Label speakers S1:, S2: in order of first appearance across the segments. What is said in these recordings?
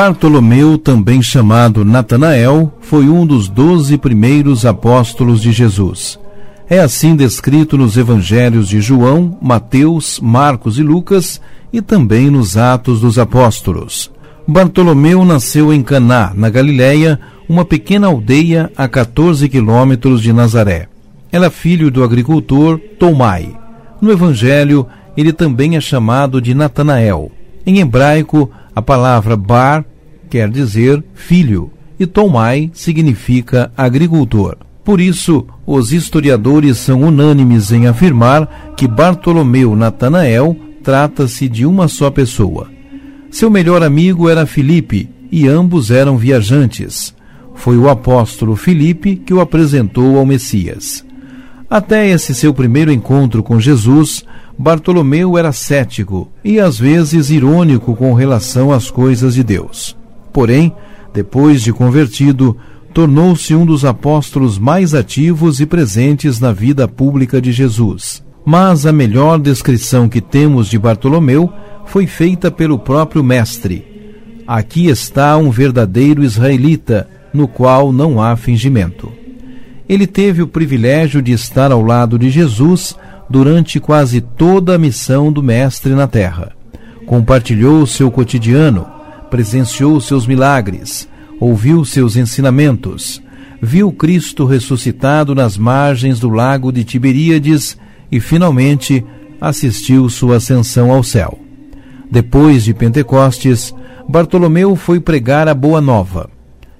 S1: Bartolomeu, também chamado Natanael, foi um dos doze primeiros apóstolos de Jesus. É assim descrito nos evangelhos de João, Mateus, Marcos e Lucas e também nos Atos dos Apóstolos. Bartolomeu nasceu em Caná, na Galiléia, uma pequena aldeia a 14 quilômetros de Nazaré. Era filho do agricultor Tomai. No evangelho, ele também é chamado de Natanael. Em hebraico, a palavra bar quer dizer filho e Tomai significa agricultor. Por isso, os historiadores são unânimes em afirmar que Bartolomeu Natanael trata-se de uma só pessoa. Seu melhor amigo era Filipe e ambos eram viajantes. Foi o apóstolo Filipe que o apresentou ao Messias. Até esse seu primeiro encontro com Jesus, Bartolomeu era cético e às vezes irônico com relação às coisas de Deus. Porém, depois de convertido, tornou-se um dos apóstolos mais ativos e presentes na vida pública de Jesus. Mas a melhor descrição que temos de Bartolomeu foi feita pelo próprio Mestre. Aqui está um verdadeiro israelita, no qual não há fingimento. Ele teve o privilégio de estar ao lado de Jesus durante quase toda a missão do Mestre na Terra. Compartilhou seu cotidiano, presenciou seus milagres, ouviu seus ensinamentos, viu Cristo ressuscitado nas margens do lago de Tiberíades e, finalmente, assistiu sua ascensão ao céu. Depois de Pentecostes, Bartolomeu foi pregar a Boa Nova.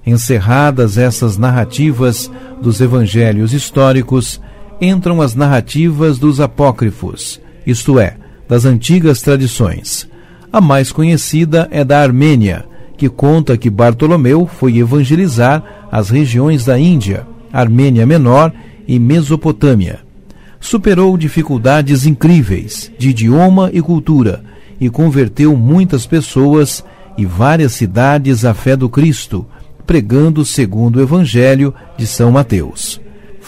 S1: Encerradas essas narrativas dos evangelhos históricos, entram as narrativas dos apócrifos, isto é, das antigas tradições. A mais conhecida é da Armênia, que conta que Bartolomeu foi evangelizar as regiões da Índia, Armênia Menor e Mesopotâmia. Superou dificuldades incríveis de idioma e cultura e converteu muitas pessoas e várias cidades à fé do Cristo, pregando segundo o Evangelho de São Mateus.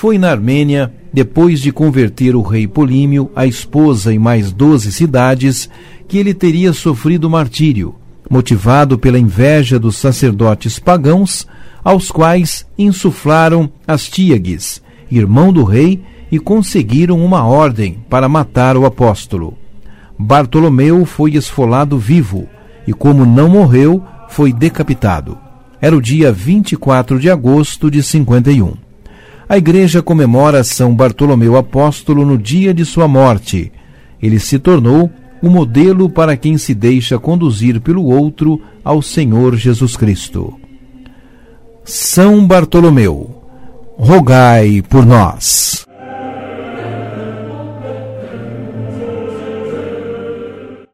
S1: Foi na Armênia, depois de converter o rei Polímio, a esposa e mais doze cidades, que ele teria sofrido martírio, motivado pela inveja dos sacerdotes pagãos, aos quais insuflaram Astíagues, irmão do rei, e conseguiram uma ordem para matar o apóstolo. Bartolomeu foi esfolado vivo e, como não morreu, foi decapitado. Era o dia 24 de agosto de 51. A igreja comemora São Bartolomeu Apóstolo no dia de sua morte. Ele se tornou o modelo para quem se deixa conduzir pelo outro ao Senhor Jesus Cristo. São Bartolomeu, rogai por nós.